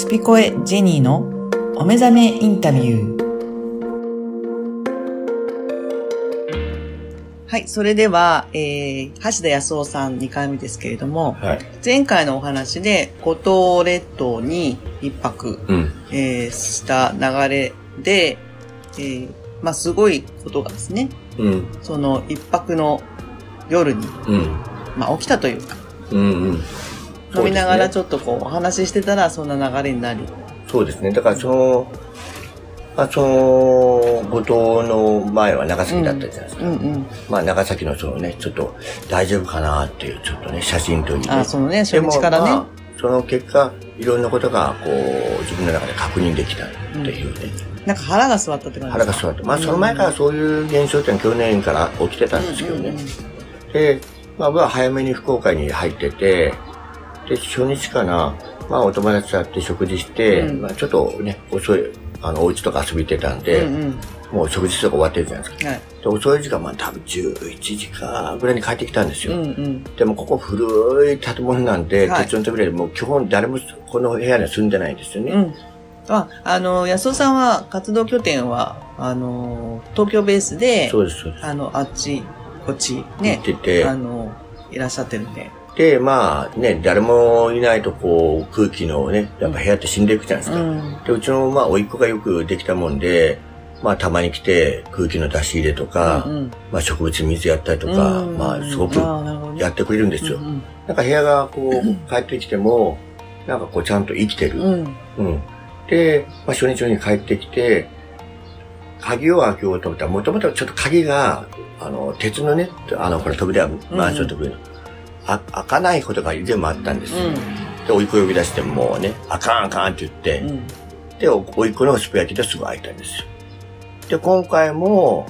スピコエジェニーのお目覚めインタビュー。はい、それでは、えー、橋田康夫さん2回目ですけれども、はい。前回のお話で五島列島に一泊、うん。えーした流れで、えーまあすごいことがですね、うん。その一泊の夜に、うん。まあ起きたというか、うん。うん。飲みながらちちょっとこうお話ししてたらそんな流れになり、そうですね。だからその、まあ、その、後藤の前は長崎だったじゃないですか。うんうん。まあ、長崎のそのね、ちょっと大丈夫かなっていう、ちょっとね、写真撮りで。あ、そのね、初日からね。まあその結果、いろんなことが、こう、自分の中で確認できたっていうね。なんか腹が座ったって感じ腹が座って。まあ、その前からそういう現象ってのは去年から起きてたんですけどね。で、まあ、僕は早めに福岡に入ってて、で、初日かな、まあ、お友達と会って食事して、うんまあ、ちょっとね、遅い、あの、お家とか遊び行ってたんで、うんうん。もう食事とか終わってるじゃないですか。はい。で、遅い時間、まあ、多分11時かぐらいに帰ってきたんですよ。うんうん。でも、ここ古い建物なんで、はい鉄の扉でもう基本誰もこの部屋には住んでないんですよね。うん。あ、あの、安尾さんは活動拠点は、あの、東京ベースで、そうです、そうです。あの、あっち、こっち、ね行っ、ててあの、いらっしゃってるんで。で、まあね、誰もいないとこう、空気のね、やっぱ部屋って死んでいくじゃないですか。うん。で、うちの、まあ、甥っ子がよくできたもんで、まあ、たまに来て、空気の出し入れとか、うんうんまあ、植物水やったりとか、うんまあ、すごくやってくれるんですよ。うんなんか部屋がこう、帰ってきても、なんかこう、ちゃんと生きてる。うん。うん。で、まあ、初日に帰ってきて、鍵を開けようと思ったら、もともとちょっと鍵が、あの、鉄のね、あの、これ扉、マンションの扉、あ開かないことが以前もあったんですよ。で、おいっ子呼び出してもうね、あかんあかんって言って、うん。で、おおいっ子のスプ焼きですぐ開いたんですよ。で、今回も、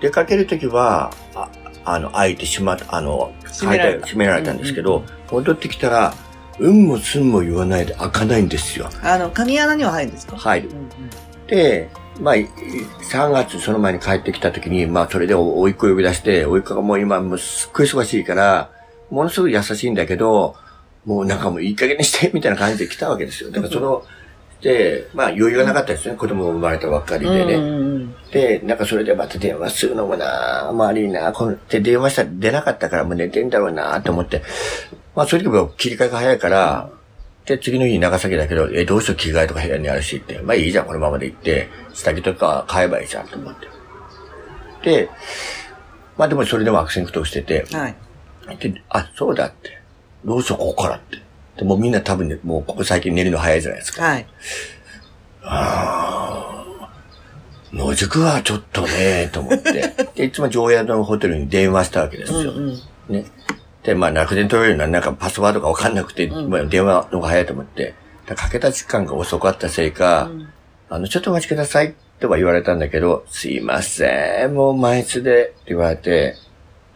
出かけるときは、ああの、開いてしまった、あの、閉められた閉められたんですけど、戻ってきたら、うんもすんも言わないで開かないんですよ。あの、鍵穴には入るんですか？入るう。んで、まあ、い3月その前に帰ってきたときに、まあ、それでおおいっ子呼び出して、おいっ子がもう今、もうすっごい忙しいから、ものすごく優しいんだけど、もうなんかもういい加減にして、みたいな感じで来たわけですよ。だからその、で、まあ余裕がなかったですね。子供生まれたばっかりうん。でね。うんうんで、なんかそれでまた電話するのもな周りになこので電話したら出なかったからもう寝てんだろうなと思って。まあそれでも切り替えが早いから、で、次の日長崎だけど、え、どうしよう着替えとか部屋にあるしって。まあいいじゃん、このままで行って、下着とか買えばいいじゃんと思って。で、まあでもそれでも悪戦苦闘してて、はい。で、あ、そうだって。どうしよう、ここからって。でもうみんな多分ね、もうここ最近寝るの早いじゃないですか。はい。野宿はちょっとね、と思って。で、いつも常宿のホテルに電話したわけですよ。うんうんね。で、まあ、楽天取れるのはなんかパスワードがわかんなくて、まあ、電話の方が早いと思って。だからかけた時間が遅かったせいか、あの、ちょっとお待ちくださいとは言われたんだけど、すいません、もう満室でって言われて、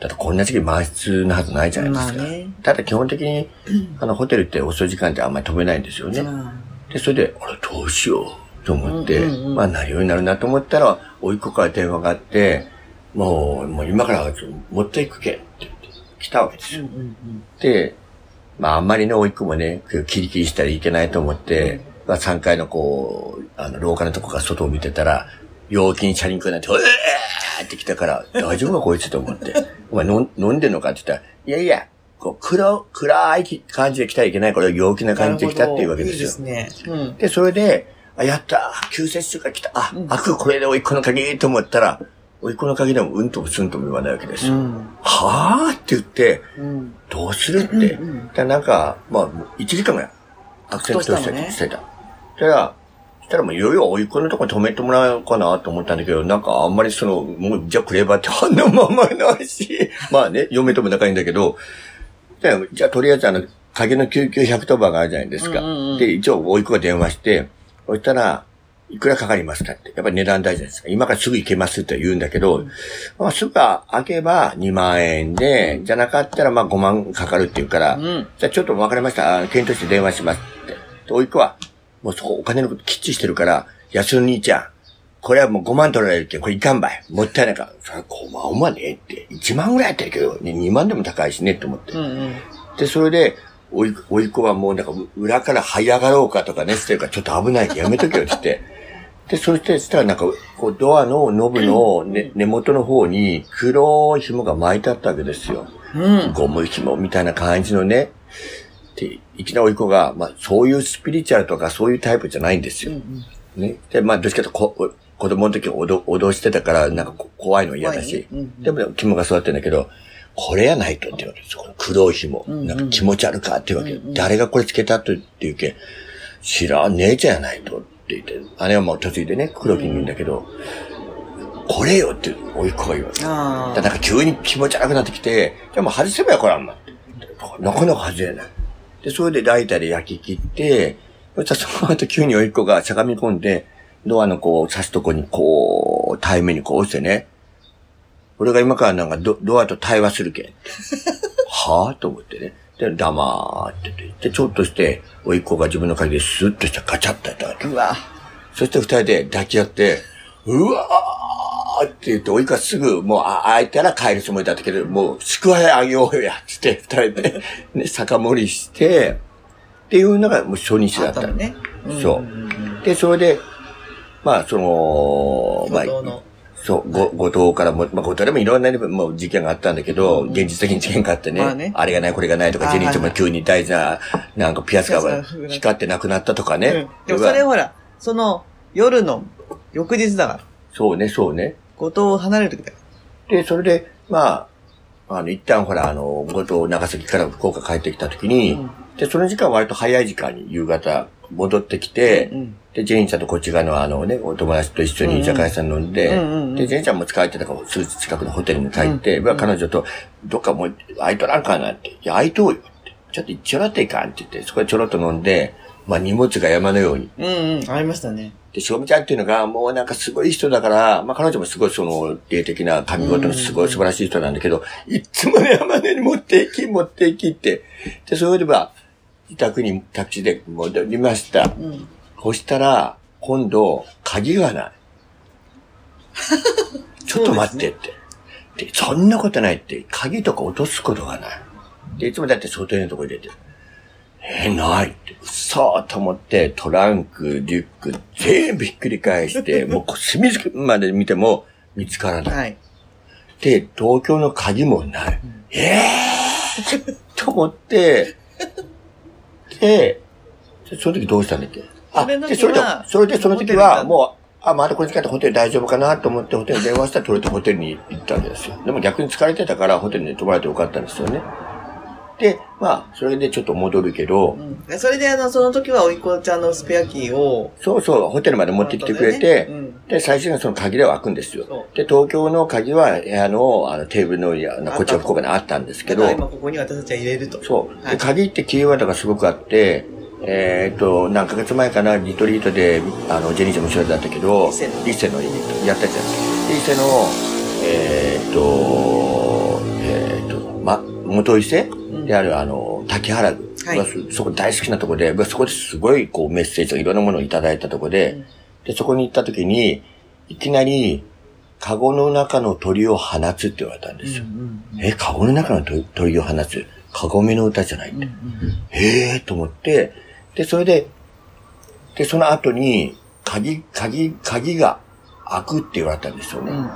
だってこんな時期満室なはずないじゃないですか。まあねただ基本的に、あの、ホテルって遅い時間ってあんまり飛べないんですよね。まで、それで、あれ、どうしようと思って、うんうんうんまあ、なるようになるなと思ったら、甥っ子から電話があって、もう、もう今から持っていくけって言って、来たわけですよ。あうんうんで、まあ、あんまりね、甥っ子もね、キリキリしたらいけないと思って、まあ、3階のこう、あの、廊下のとこから外を見てたら、陽気にチャリンコになって、うえーって来たから、大丈夫かこいつと思って。お前飲んでんのかって言ったら、いやいや、こう、暗、暗い感じで来たらいけない。これ陽気な感じで来たっていうわけですよ。いいですね。うん。で、それで、あ、やった救世主が来たあ、開くこれでおいっ子の鍵と思ったら、おいっ子の鍵でもうんともすんとも言わないわけですよ。うん。はぁって言って、うん。どうするって。だからなんか、まあ、1時間ぐらい、悪戦苦闘したどうしたのね？してた。したらもういよいよおいっ子のとこに止めてもらおうかなと思ったんだけど、なんかあんまりその、もう、じゃあくればってあんなままないし、まあね、嫁とも仲いいんだけど、じゃあ、とりあえずあの、鍵の救急110番があるじゃないですか。うんうんうんで、一応、おいっ子が電話して、そしたら、いくらかかりますかって。やっぱり値段大事ですか。今からすぐ行けますって言うんだけど、まあ、すぐ開けば2万円で、じゃなかったらまあ5万かかるって言うから、んじゃあちょっと分かりました。あ検討して電話しますって。で、おいっ子は、もうそこお金のこときっちりしてるから、安の兄ちゃん、これはもう5万取られるけど、これいかんばい。もったいないから。それ5万はねって、1万ぐらいやったけど、ね、2万でも高いしねって思って。うんうん。で、それで、おい、おいっ子はもうなんか裏から這い上がろうかとかね、してるからちょっと危ないからやめとけよって言って。で、そして、そしたらなんか、こう、ドアのノブの、ね、根元の方に黒い紐が巻いてあったわけですよ。うん。ゴム紐みたいな感じのね。で、いきなりおい子が、まあ、そういうスピリチュアルとかそういうタイプじゃないんですよ。ね。で、まあ、どっちかとこ、子供の時脅脅してたから、なんかこ怖いの嫌だし。いねうんでも、肝が座ってるんだけど、これやないとって言われるんですよ。黒い紐。なんか気持ち悪かっていうわけ。誰がこれつけたとっていうけ、知らん、姉ちゃんやないとって言って、姉はもう嫁いでね、黒木にいるんだけど、これよって、おいっ子が言われて。あだなんか急に気持ち悪くなってきて、じゃあもう外せばよ、これあんまって。なかなか外れない。で、それでライターで焼き切って、そしたらその後急においっ子がしゃがみ込んで、ドアのこう、刺すとこにこう、対面にこう押してね、俺が今からなんかドドアと対話するけん。はぁと思ってね。で、黙ってて言って、ちょっとして、おいっ子が自分の鍵でスッとしたガチャッとやったわけあ。。うわ。そして二人で抱き合って、うわーって言って、おいかすぐ、もう、あ、開いたら帰るつもりだったけど、もう、宿題あげようよや、つって、二人で、ね、酒盛りして、っていうのがもう初日だったたのね。そう。で、それで、まあ、その、まあそう、ご、後藤からも、まあ、後藤でもいろんな、もう事件があったんだけど、現実的に事件があってね、まあねあれがない、これがないとか、あジェニーちゃんも急に大事な、なんかピアスがピアスが光ってなくなったとかね。うんでもそれほら、その、夜の翌日だから。そうね、そうね。後藤を離れる時だかで、それで、まあ、あの、一旦ほら、あの、後藤、長崎から福岡帰ってきた時に、うん。で、その時間は割と早い時間に夕方戻ってきて、ら。うん。で、ジェニーちゃんとこっち側のあのね、お友達と一緒に居酒屋さん飲んで、うんうんうんうん。で、ジェニーちゃんも疲れてたから、すぐ近くのホテルに帰って、まあ彼女と、どっかもう、空いとらんかなって、いや、空いとうよって、ちょっとちょろっといかんって言って、そこでちょろっと飲んで、まあ荷物が山のように。うんうん。ありましたね。で、しおみちゃんっていうのが、もうなんかすごい人だから、まあ彼女もすごいその、霊的な神事のすごい素晴らしい人なんだけど、いっつもね、山根に持っていき、持っていきって。で、それでは、自宅にタクシーで戻りました。うん。そしたら、今度、鍵がない。ちょっと待ってって。でそんなことないって、鍵とか落とすことがない。で、いつもだって外のとこ入れてる。えーないって。嘘ーと思って、トランク、リュック、全部ひっくり返して、もう隅々まで見ても見つからない。はい。で、東京の鍵もない。ええー、と思って、で、でその時どうしたんだっけ？あ、で、それでは、それでその時は、もう、あ、まだこれ時間ってホテル大丈夫かなと思ってホテルに電話したら、とりあえずホテルに行ったわけですよ。でも逆に疲れてたから、ホテルに泊まれてよかったんですよね。で、まあ、それでちょっと戻るけど、うん。でそれであの、その時はおいっ子ちゃんのスペアキーを、そうそう、ホテルまで持ってきてくれなて、ねうんで、最終的にその鍵では開くんですよそ。で、東京の鍵は部屋のあのテーブルのいやあのこっちの福岡にあったんですけど今ここに私たちは入れると。そう。で、はい鍵ってキーワードがすごくあって、えーっと、何ヶ月前かな、リトリートで、あの、ジェニーちゃんも一緒だったけど、伊勢のやったじゃないですか。で伊勢の、えーっと、えーっと、ま、元伊勢である、あの、滝原宮。はいまあそそこ大好きなとこで、まあそこですごいこうメッセージとかいろんなものをいただいたとこで、うんで、そこに行った時に、いきなり、カゴの中の鳥を放つって言われたんですよ。うんえ、カゴの中の鳥鳥を放つ？カゴメの歌じゃないって。へえと思って、で、それで、で、その後に、鍵、鍵、鍵が開くって言われたんですよね。うん。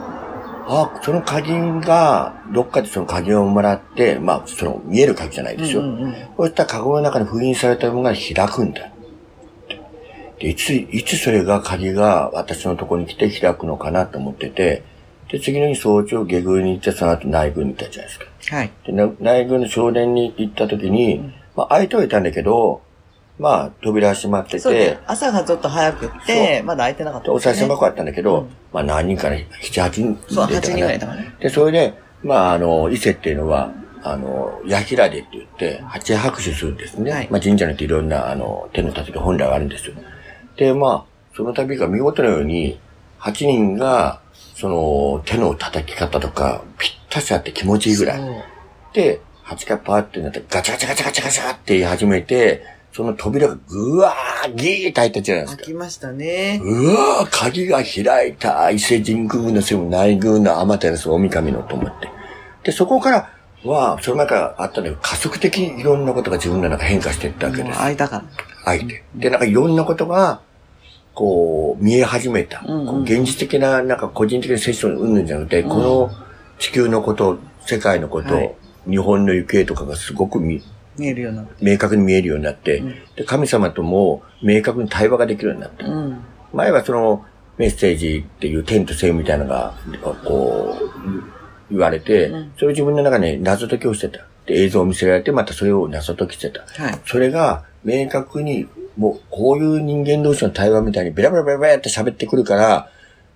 あ、その鍵が、どっかでその鍵をもらって、まあ、その見える鍵じゃないですよ。うんうんうんそうしたらカゴの中に封印されたものが開くんだ。で、いつ、いつそれが鍵が私のところに来て開くのかなと思ってて、で、次の日早朝下宮に行って、その後内宮に行ったじゃないですか。はい。で、な内宮の少年に行った時に、まあ、開いてはいたんだけど、まあ、扉は閉まってて。朝がちょっと早くって、まだ開いてなかったでおですね、賽銭箱あったんだけど、うんまあ何人かね、7、8人そう、8出たかな人ぐらいだからね。で、それで、まああの、伊勢っていうのは、あの、矢平でって言って、八拍手するんですね。はいまあ神社によっていろんな、あの、手の立てが本来はあるんですよ。で、まあ、その度が見事なように、8人が、その、手の叩き方とか、ぴったしあって気持ちいいぐらい。で、8がパーってなって、ガチャガチャガチャガチャガチャって言い始めて、その扉がぐわー、ギーって開いたじゃないですか。開きましたね。うわー、鍵が開いた。伊勢神宮のせいも内宮の天照大神のと思って。で、そこから、は、その前からあったんだけど、加速的にいろんなことが自分の中変化していったわけです。会いたかっ相手。で、なんかいろんなことが、こう、見え始めた。うんうん現実的な、なんか個人的なセッションうんぬんじゃなくて、この地球のこと、世界のこと、はい日本の行方とかがすごく見見えるようになって。明確に見えるようになって、うんで、神様とも明確に対話ができるようになった。うん。前はそのメッセージっていう天と性みたいなのが、こう、言われて、うんそれを自分の中で謎解きをしてた。で、映像を見せられて、またそれを謎解きしてた。はい。それが明確に、もうこういう人間同士の対話みたいにベラベラベラベラって喋ってくるから、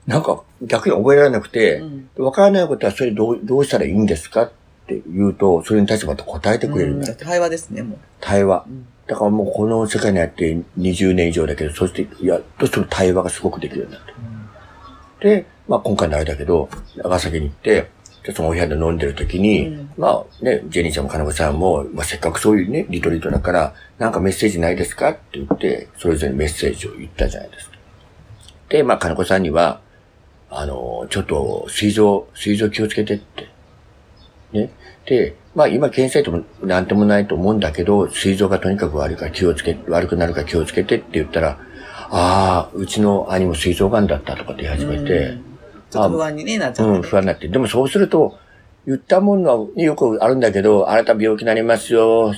なんか逆に覚えられなくてうん、わ、からないことはそれどうどうしたらいいんですかって言うと、それに対してまた答えてくれるんだ。対話ですね、も対話う。。うんだからもうこの世界にあって20年以上だけど、そして、やっとその対話がすごくできるようになって。で、まあ今回のあれだけど、長崎に行って、でそのお部屋で飲んでる時に、うんまあね、ジェニーちゃんも金子さんも、まあせっかくそういうね、リトリートだから、なんかメッセージないですかって言って、それぞれメッセージを言ったじゃないですか。で、まあ金子さんには、あの、ちょっと、水臓、水臓気をつけてって。ね。で、まあ今検査ともなんともないと思うんだけど、水臓がとにかく悪いから気をつけ、悪くなるから気をつけてって言ったら、ああ、うちの兄も水臓癌だったとかって言い始めて、うんちょっと不安にねなっちゃうん、って。不安になって。でもそうすると、言ったものはよくあるんだけど、あなた病気になりますよ、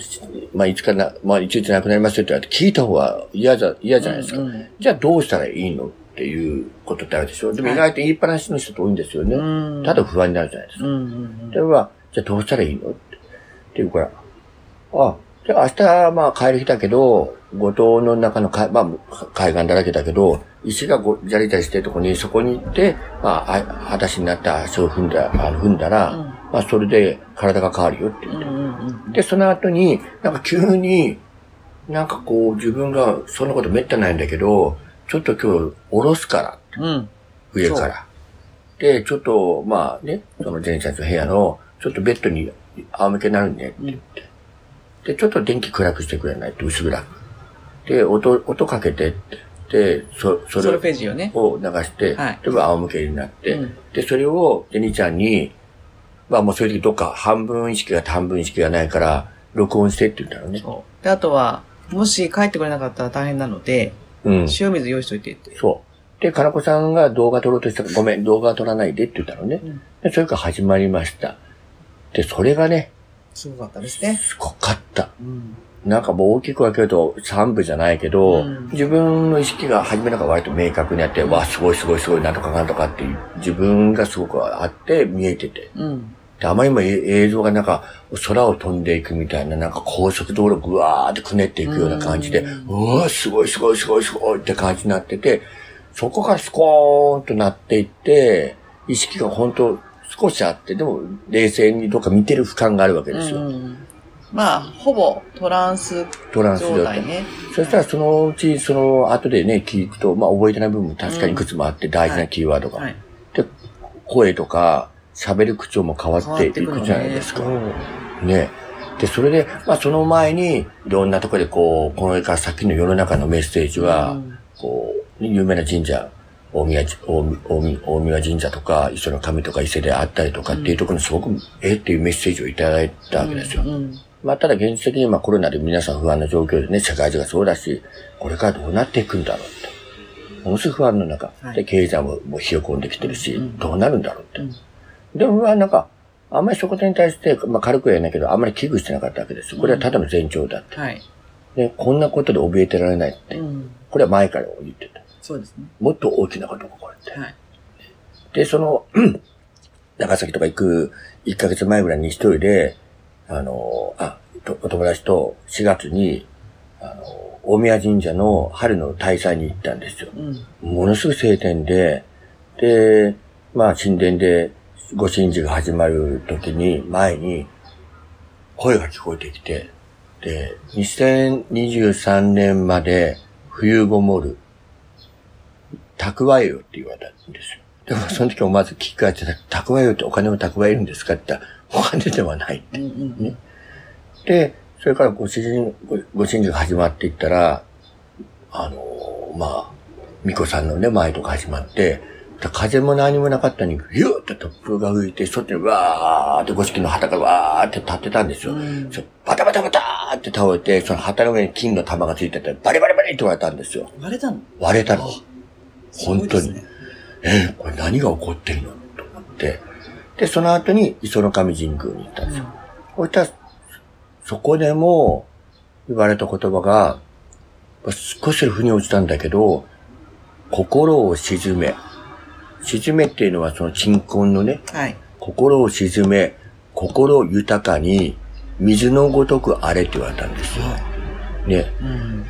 まあいつかな、まあいついつ亡くなりますよって言われて聞いた方が嫌じゃ、嫌じゃないですか。うんうんじゃあどうしたらいいのっていうことってあるでしょ。でも意外と言いっぱなしの人って多いんですよね。うんただ不安になるじゃないですか。うんうんでは、じゃあどうしたらいいの？って。って言うから、あ、じゃあ明日まあ帰る日だけど、五島の中のか、まあ海岸だらけだけど、石がごじゃりじゃりしてるとこに、そこに行って、まあ、あ裸足になった足を踏んだ、あの踏んだら、うんまあそれで体が変わるよって言って。うんうんうんで、その後に、なんか急に、なんかこう自分がそんなことめったにないんだけど、ちょっと今日下ろすから。うん。上から。で、ちょっと、まあね、その前者の部屋の、ちょっとベッドに仰向けになるねって言って。で、ちょっと電気暗くしてくれないと薄暗く。で、音、音かけてって。で、そ、それ。を流して、はいで、まあ仰向けになって、うんで、それを、ジェニーちゃんに、まあもうそういう時どっか半分意識が半分意識がないから、録音してって言ったのね。そう。で、あとは、もし帰ってくれなかったら大変なので、うん。塩水用意しといてって。そう。で、金子さんが動画撮ろうとしたから、ごめん、動画は撮らないでって言ったのね。うんで、それから始まりました。で、それがね、すごかったですね。すごかった。うん。なんかもう大きく分けると3部じゃないけど、うん自分の意識が初めなんか割と明確にあって、わあ、すごいすごいすごい、なんとかなんとかっていう、自分がすごくあって見えてて。うん。で、あまりにもえ映像がなんか空を飛んでいくみたいな、なんか高速道路ぐわーってくねっていくような感じで、うんうわーすごいすごいすごいすごいって感じになってて、そこからスコーンとなっていって、意識が本当少しあって、でも冷静にどっか見てる俯瞰があるわけですよ。うんまあ、ほぼトランストランス状態。ね。そしたらそのうち、その後でね、聞くと、まあ覚えてない部分も確かにいくつもあって、大事なキーワードが。はい。で、声とか、喋る口調も変わっていくじゃないですか。ね。で、それで、まあその前に、いろんなところでこう、このから先の世の中のメッセージは、うんこう、有名な神社、大宮、大宮神社とか、磯の神とか伊勢であったりとかっていうところにすごく、えっていうメッセージをいただいたわけですよ。うんまあ、ただ現実的にまあコロナで皆さん不安な状況でね、社会中がそうだし、これからどうなっていくんだろうって。ものすごく不安の中、はいで、経済ももう冷え込んできてるし、うんどうなるんだろうって。うんでもまあなんか、あんまりそこに対して、まあ軽くは言えないけど、あんまり危惧してなかったわけです。これはただの前兆だって。はい。で、こんなことで怯えてられないって。うん。これは前から言ってた。そうですね。もっと大きなことが起こるって。はい。で、その、長崎とか行く1ヶ月前ぐらいに一人で、あの、あ、とお友達と4月に、あの、大宮神社の春の大祭に行ったんですよ。うん。ものすごい晴天で、で、まあ神殿でご神事が始まる時に、前に声が聞こえてきて、で、2023年まで冬ごもる、蓄えよって言われたんですよ。でもその時もまず聞き返してた、蓄えよってお金を蓄えるんですか？って言ったら、お金ではないってねで、それからご主人、ごご神事が始まっていったら、あの、まあ、巫女さんのね、前とか始まって、で風も何もなかったのに、ヒューって突風が吹いて、外にわーって五色の旗がわーって立ってたんですよ。うんバタバタバターって倒れて、その旗の上に金の玉がついてて、バリバリバリって割れたんですよ。割れたの？割れたの。本当に。ねえーこれ何が起こってるの？と思って。で、その後に磯の神神宮に行ったんですよ。そしたら、そこでも言われた言葉が、少し腑に落ちたんだけど、心を沈め。沈めっていうのはその鎮魂のね、はい。心を沈め、心豊かに、水のごとくあれって言われたんですよ。ね。うん。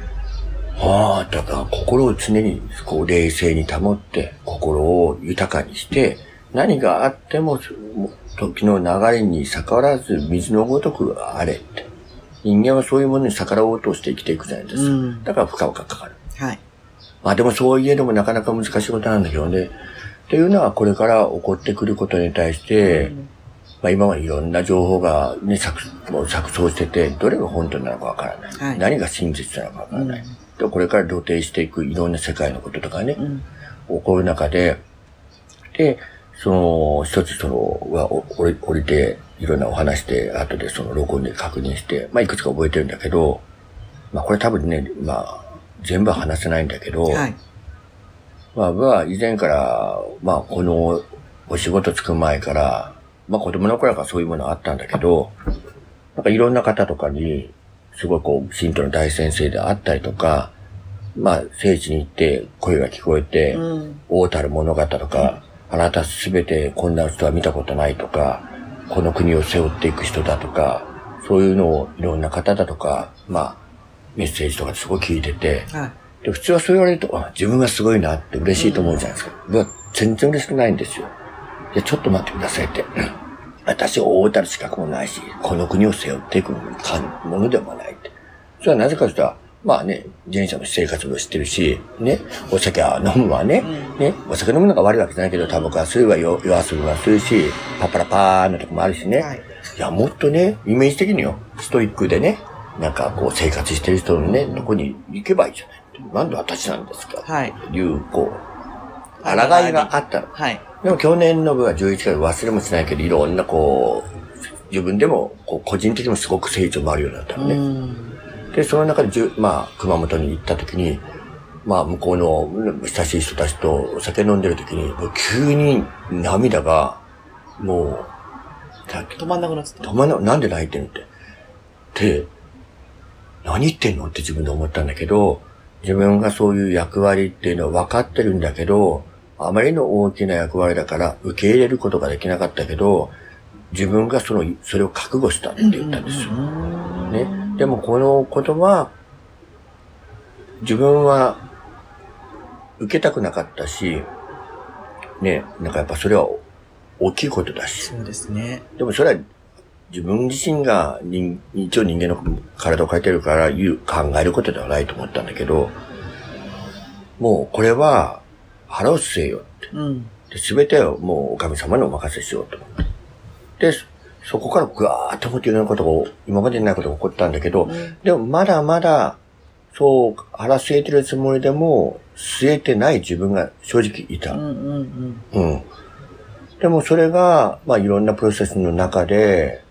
ああ、だから心を常にこう冷静に保って、心を豊かにして、何があっても、時の流れに逆らわず水のごとくあれって。人間はそういうものに逆らおうとして生きていくじゃないですか。うんだから負荷がかかる。はい。まあでもそう言えどもなかなか難しいことなんだけどね。っていうのはこれから起こってくることに対して、まあ今はいろんな情報がね、錯もう錯綜してて、どれが本当なのかわからない。はい何が真実なのかわからない。でこれから露呈していくいろんな世界のこととかね、うん。起こる中で、で、その、一つその、はお降り降りて、いろんなお話で、後でその録音で確認して、まあいくつか覚えてるんだけど、まあこれ多分ね、まあ、全部は話せないんだけど、はい。まあ、僕は以前から、まあ、このお仕事つく前から、まあ子供の頃からそういうものあったんだけど、なんかいろんな方とかに、すごいこう、神道の大先生であったりとか、まあ、聖地に行って声が聞こえて、うん。大たる物語とか、あなたすべてこんな人は見たことないとか、この国を背負っていく人だとか、そういうのをいろんな方だとか、まあ、メッセージとかですごい聞いてて、はい。で、普通はそう言われると、あ、自分がすごいなって嬉しいと思うじゃないですか。僕は全然嬉しくないんですよ。いや、ちょっと待ってくださいって。私、大たる資格もないし、この国を背負っていくかものでもない。それはなぜかというと、まあね、自転車の生活も知ってるし、ね、お酒は飲むわね、ね、お酒飲むのが悪いわけじゃないけど、タバコは吸うわ、よ夜遊びはするし、パッパラパーのとこもあるしね。はいいや、もっとね、イメージ的によ、ストイックでね、なんかこう生活してる人のね、とこに行けばいいじゃない。なんで私なんですかはい。っていう、こう、抗いがあったの。はい。でも去年の分は11回忘れもしないけど、いろんなこう、自分でも、こう、個人的にもすごく成長もあるようになったのうね。ん。で、その中でじゅ、まあ、熊本に行った時に、まあ、向こうの親しい人たちとお酒飲んでる時に、もう急に涙が、もう、だ止まんなくなっちゃった。止まんな、なんで泣いてんのって。で、何言ってんのって自分で思ったんだけど、自分がそういう役割っていうのは分かってるんだけど、あまりの大きな役割だから受け入れることができなかったけど、自分がその、それを覚悟したって言ったんですよ。ね。でもこのことは、自分は受けたくなかったし、ね、なんかやっぱそれは大きいことだし、そうですね。でもそれは自分自身が人一応人間の体を変えてるから言う考えることではないと思ったんだけど、もうこれは腹を据えようって。うん。で、全てをもうお神様にお任せしようと思って。で、そこからぐわーっと思っていろんなことが、今までにないことが起こったんだけど、でもまだまだ、そう、腹据えてるつもりでも、据えてない自分が正直いた。うんうんうん。でもそれが、まあいろんなプロセスの中で、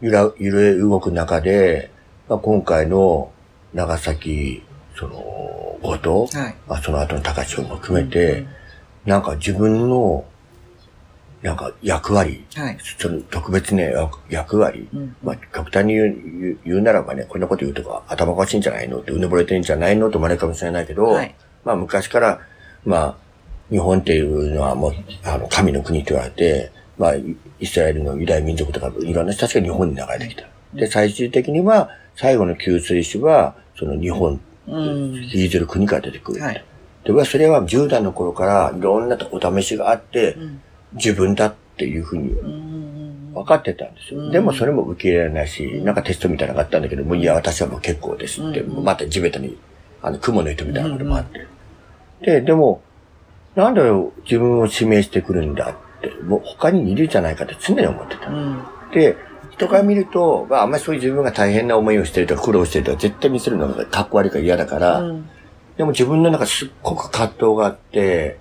揺ら、揺れ動く中で、まあ今回の長崎、その、ごと、はいまあその後の高千穂も含めて、なんか自分の、なんか役割、うん。はい。その特別ね、役役割、うんまあ極端に言う言うならばね、こんなこと言うとか頭おかしいんじゃないの？ってうぬぼれてるんじゃないの？と思われるかもしれないけど、はいまあ昔から、まあ、日本っていうのはもう、あの、神の国と言われて、まあ、イイスラエルのユダヤ民族とか、いろんな人たちが日本に流れてきた。で、最終的には、最後の救世主は、その日本、うん。引いてる国から出てくる。はい。で、それは10代の頃から、いろんなお試しがあって、ん自分だっていうふうにうん。分かってたんですよ。うんでもそれも受け入れられないし、なんかテストみたいなのがあったんだけど、もういや、私はもう結構ですって、うんまた地べたに、あの、雲の糸みたいなこともあって。で、でも、なんで自分を指名してくるんだって、もう他にいるじゃないかって常に思ってた。うん。で、人から見ると、まあ、あんまりそういう自分が大変な思いをしてるとか苦労してるとか絶対見せるのがかっこ悪いから嫌だから、うん。でも自分の中すっごく葛藤があって、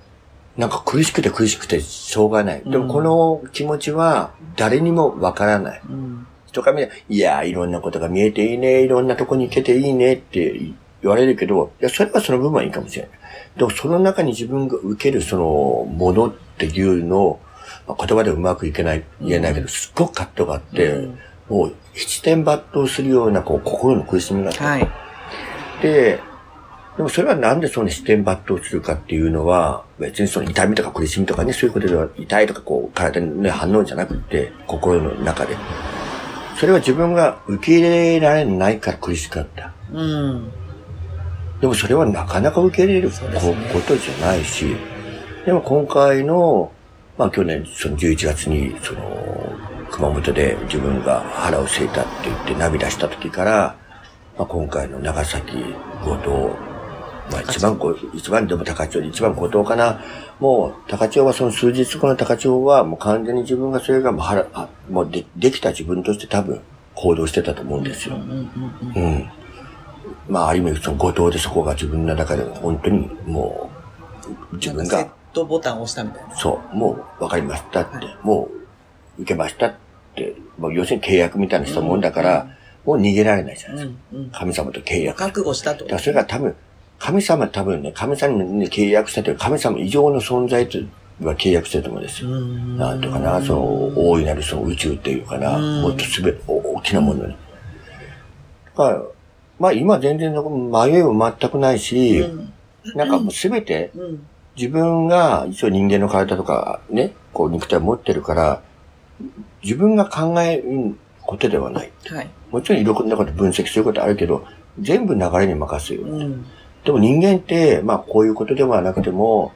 なんか苦しくて苦しくてしょうがない。でもこの気持ちは誰にもわからない。うん。人から見ればいや、いろんなことが見えていいね、いろんなとこに行けていいねって言われるけど、いや、それはその部分はいいかもしれない。でもその中に自分が受けるそのものっていうのを、まあ言葉でうまくいけない、言えないけど、すっごく葛藤があって、うんもう七点抜刀するようなこう心の苦しみがあって、はい。で、でもそれはなんでその視点抜刀するかっていうのは、別にその痛みとか苦しみとかね、そういうことでは、痛いとかこう、体の、ね、反応じゃなくって、心の中で。それは自分が受け入れられないから苦しかった。うん。でもそれはなかなか受け入れるこ,、とじゃないし、でも今回の、まあ去年その11月に、その、熊本で自分が腹を据えたって言って涙した時から、まあ今回の長崎、五島、まあ一番こう、一番でも高千穂で一番五島かな。もう高千穂はその数日後の高千穂はもう完全に自分がそれがもう腹、あもうでできた自分として多分行動してたと思うんですよ。うんうんうん。うん。まあ、ある意味、その後藤でそこが自分の中で本当にもう、自分なんかセッが、トボタンを押したみたいな。そう、もう分かりましたって、はいもう受けましたって、もう要するに契約みたいなしたもんだから、もう逃げられないじゃないですか。うんうん。神様と契約。だ覚悟したとか。らそれが多分、神様多分ね、神様に契約したというか神様以上の存在とは契約してると思うんですよ。うんなんとかな、その、大いなるその宇宙っていうかな、うんもっとすべ、お大きなものに。だから、まあ今全然迷いも全くないし、うんなんかもうすべてうん。自分が一応人間の体とかね、こう肉体を持ってるから、自分が考えることではない。はい。もちろんいろんなこと分析することあるけど、全部流れに任せる。うん。でも人間って、まあこういうことではなくても、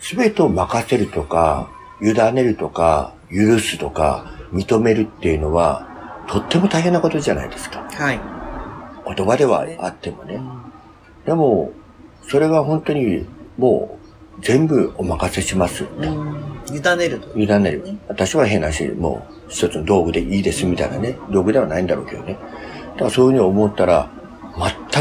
すべてを任せるとか、委ねるとか、許すとか、認めるっていうのは、とっても大変なことじゃないですか。はい。言葉ではあってもね。うんでも、それが本当にもう全部お任せします。うん。委ねると。委ねる。私は変なし、もう一つの道具でいいですみたいなね。道具ではないんだろうけどね。だからそういうふうに思ったら、全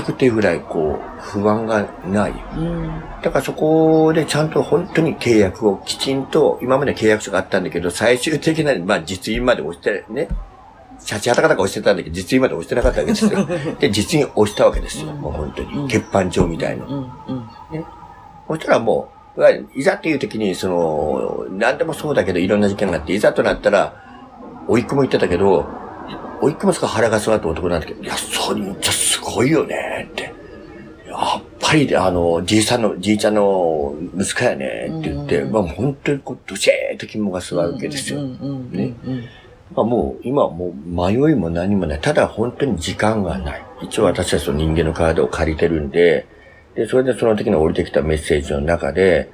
くっていうぐらいこう、不安がない。うん。だからそこでちゃんと本当に契約をきちんと、今まで契約書があったんだけど、最終的な、まあ実印まで押してね、シャチハタカタか押してたんだけど、実印まで押してなかったわけですよ。で、実印押したわけですよ。もう本当に。欠板状みたいな。うん。うん。そしたらもう、いざっていう時に、その、何でもそうだけど、いろんな事件があって、いざとなったら、おいっ子も言ってたけど、おいっ子もすか腹が据わった男なんだけど、いや、それじゃすごいよね、って。やっぱり、あの、じいさんの、じいちゃんの息子やね、って言って、うんまあ本当にこう、どしえーっと肝が据わるわけですよ。うん。うん。ねうん。まあもう、今はもう迷いも何もない。ただ本当に時間がない。一応私たちの人間の体を借りてるんで、で、それでその時に降りてきたメッセージの中で、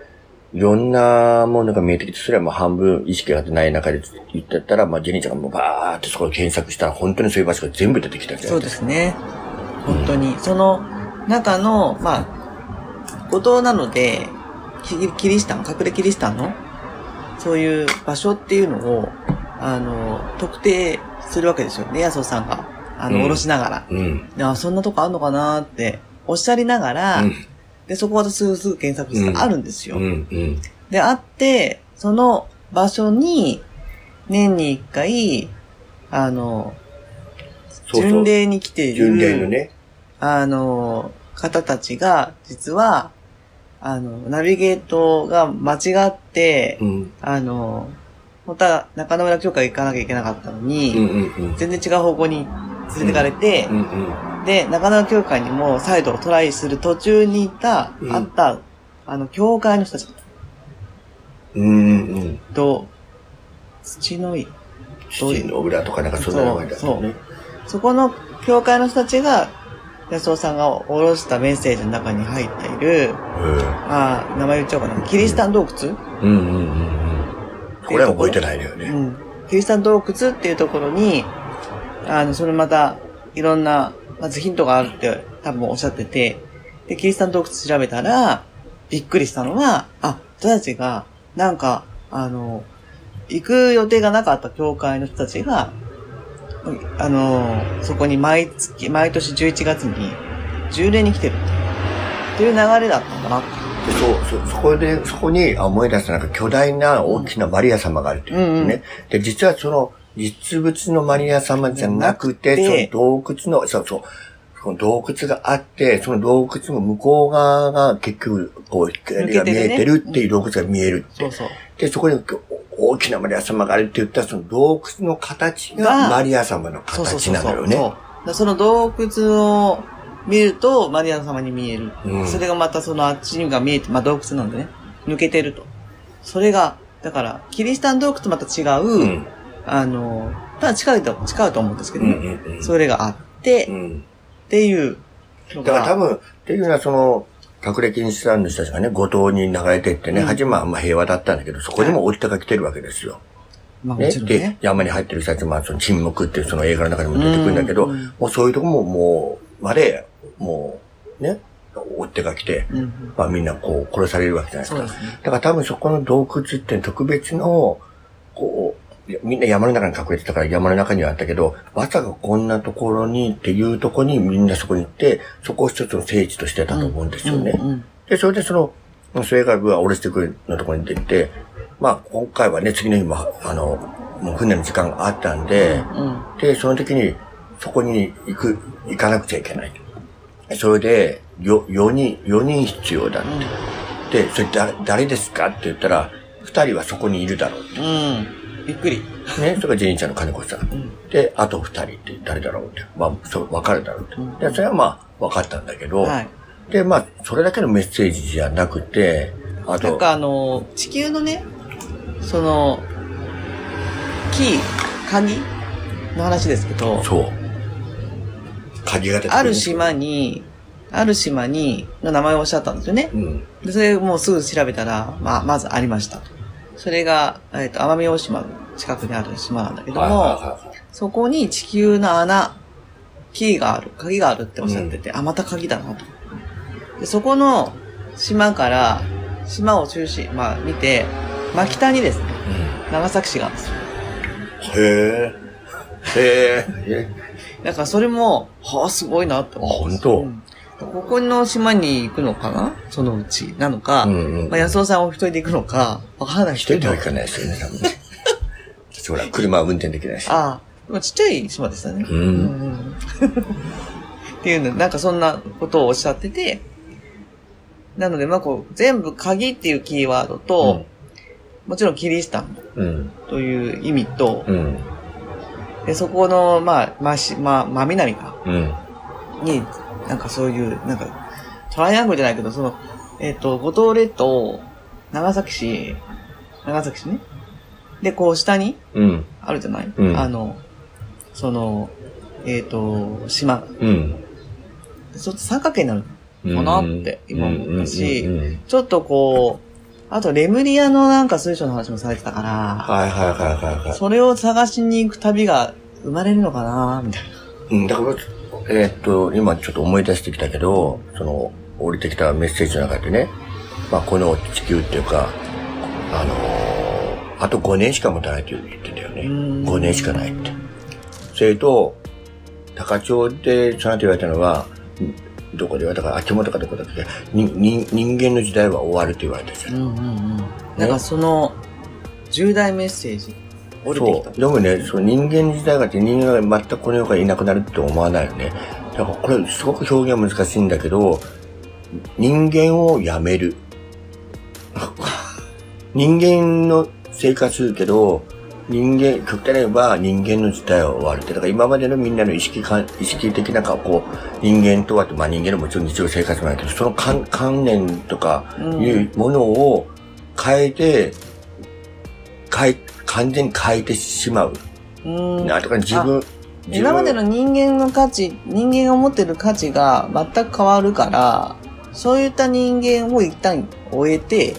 いろんなものが見えてきて、それはもう半分意識がない中で言ってたら、まあジェニーちゃんがもうバーってそこを検索したら、本当にそういう場所が全部出てきたそいうですすね。本当に。その中の、まあ、後藤なので、キキリシタン、隠れキリシタンの、そういう場所っていうのを、あの、特定するわけですよね、安尾さんが。あの、うん下ろしながら。うん。あ、そんなとこあんのかなって、おっしゃりながら、うん。で、そこ私すぐすぐ検索したらあるんですよ。うん。うん。で、あって、その場所に、年に一回、あの、そうそう。巡礼に来ている、巡礼のね。あの、方たちが、実は、あの、ナビゲートが間違って、うん。あの、本当は中野村教会行かなきゃいけなかったのに、うんうんうん。全然違う方向に連れてかれて、うんうん。で、中野教会にも再度トライする途中にいた、うんあった、あの、教会の人たちうんうん。と、土の井、土の裏とかなんかそんな名前だったね。そこの教会の人たちが、安尾さんが下ろしたメッセージの中に入っている、あー名前言っちゃおうかな。キリシタン洞窟、うんうんうんうん。これは覚えてないのよね。うん。キリシタン洞窟っていうところに、あの、それまた、いろんな、まずヒントがあるって多分おっしゃってて、で、キリシタン洞窟調べたら、びっくりしたのは、あ、人たちが、なんか、あの、行く予定がなかった教会の人たちが、あの、そこに毎月、毎年11月に、10年に来てるっていう流れだったんだなって。そう、そ、そこで、そこにあ思い出したなんか巨大な大きなマリア様があるというね。うんうんで、実はその実物のマリア様じゃなくて、その洞窟の、そうそう、その洞窟があって、その洞窟の向こう側が結局、こう、光が見えてるっていう洞窟が見えるって。そうそう。で、そこに大きなマリア様があるって言ったら、その洞窟の形ががマリア様の。形なのよね。その洞窟を見ると、マリア様に見える。うんそれがまたそのあっちが見えて、まあ洞窟なんでね、抜けてると。それが、だから、キリシタン洞窟とまた違う、うん。あの、ただ近いと、近いと思うんですけど、うんうんうん。それがあって、っうん。ていうのが、だから多分、っていうのはその、隠れ禁止さんの人たちがね、五島に流れてってね、うん初めはまあ平和だったんだけど、そこにも折りたが来てるわけですよ。まあもね。で。山に入ってる人たちも、まあその沈黙っていうその映画の中にも出てくるんだけど、うんうんもうそういうとこももう、まで、もう、ね、追ってが来て、うんうんまあみんなこう殺されるわけじゃないですか。すね。だから多分そこの洞窟って特別の、こう、みんな山の中に隠れてたから山の中にはあったけど、まさかこんなところにっていうところにみんなそこに行って、そこを一つの聖地としてたと思うんですよね。うんうんで、それでその、末海部は下ろしてくるのところに出て、まあ今回はね、次の日も、あの、もう船の時間があったんで、うんで、その時に、そこに行く、行かなくちゃいけない。それで、よ、4人、4人必要だって。で、それ誰、誰ですかって言ったら、2人はそこにいるだろう。うん。びっくり。ね、それがジェニーちゃんの金子さん。で、あと2人って誰だろうって。まあ、そう、分かるだろうって。で、それはまあ、分かったんだけど、はい。で、まあ、それだけのメッセージじゃなくて、あと、なんかあの、地球のね、その、キー、鍵の話ですけど、そう。鍵が出てある島に、ある島に、の名前をおっしゃったんですよねう。ん。で、それもうすぐ調べたら、まあ、まずありました。それが、えっ、と、奄美大島の近くにある島なんだけども、そこに地球の穴、キーがある、鍵があるっておっしゃってて、あ、また鍵だなと。で、そこの島から、島を中心、まあ見て、真北にですね、長崎市があるんですよ。うん。へえ。へえ。だからそれも、はあ、すごいなって思うんですあ本当うんここの島に行くのかな？そのうち、なのか、うんうんまあ、安尾さんお一人で行くのか、わからない一人では行かないですよね、多分ね。私ほら、車は運転できないし。ああ、ちっちゃい島でしたね。うんん っていうの、なんかそんなことをおっしゃってて、なので、まあこう、全部鍵っていうキーワードと、もちろんキリシタンうん。という意味と、うん。でそこの、まあ、まあし、まあ、真南か、うん。に、なんかそういう、なんか、トライアングルじゃないけど、その、えっ、と、五島列島、長崎市、長崎市ね。で、こう下にうん。あるじゃない、うんあの、その、えっ、と、島が。うん。ちょっと三角形になるかなって今思ったしちょっとこう、あとレムリアのなんか水晶の話もされてたから、はいはいはいはいはい。それを探しに行く旅が生まれるのかなみたいな。うん、だから、えーっと、今ちょっと思い出してきたけど、その、降りてきたメッセージの中でね、まあ、この地球っていうか、あのーあと5年しか持たないって言ってたよね。うん5年しかないって。それと、高千穂でその後言われたのは、んどこで言われたか、秋元かどこだっけ、にに人間の時代は終わるって言われたじゃん。うんうんうん。なんかその、重大メッセージ、降りてきたそう。。でもね、その人間の時代がって人間が全くこの世からいなくなるって思わないよね。だからこれすごく表現難しいんだけど、人間をやめる。人間の生活するけど、人間、極端に言えば人間の時代は終わるって。だから今までのみんなの意識か意識的なか、こう、人間とは、まあ人間のもちろん日常生活もあるけど、その観観念とかいうものを変えて、変え、完全に変えてしまう。うんなんとか自分、今までの人間の価値、人間が持ってる価値が全く変わるから、そういった人間を一旦終えて、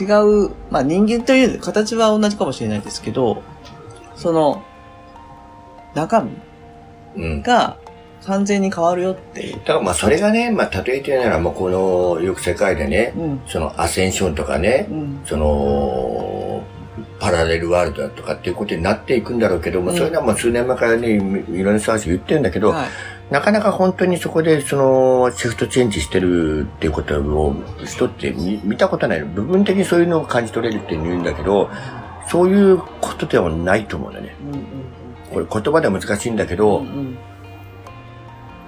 違う、まあ人間という形は同じかもしれないですけど、その、中身うん。が完全に変わるよっていう。だからまあそれがね、まあ例えて言うなら、もうこの、よく世界でね、うん。そのアセンションとかね、うん。その、パラレルワールドだとかっていうことになっていくんだろうけども、うんそういうのはもう数年前からね、いいろんな人たちが言ってるんだけど、はい。なかなか本当にそこでそのシフトチェンジしてるっていうことを人って見見たことない。部分的にそういうのを感じ取れるって言うんだけど、そういうことではないと思うんだね。うんうんこれ言葉では難しいんだけど、うんうん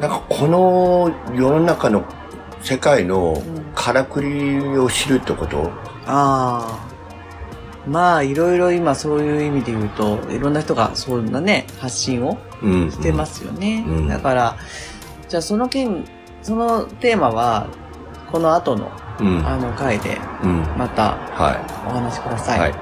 なんかこの世の中の世界のんからくりを知るってこと、ああ。まあ、いろいろ今そういう意味で言うと、いろんな人がそんなね、発信をうん。してますよね。うんだから、じゃあその件、そのテーマは、この後の、うん。あの回で、うん。またはお話しくだい。さい。はい。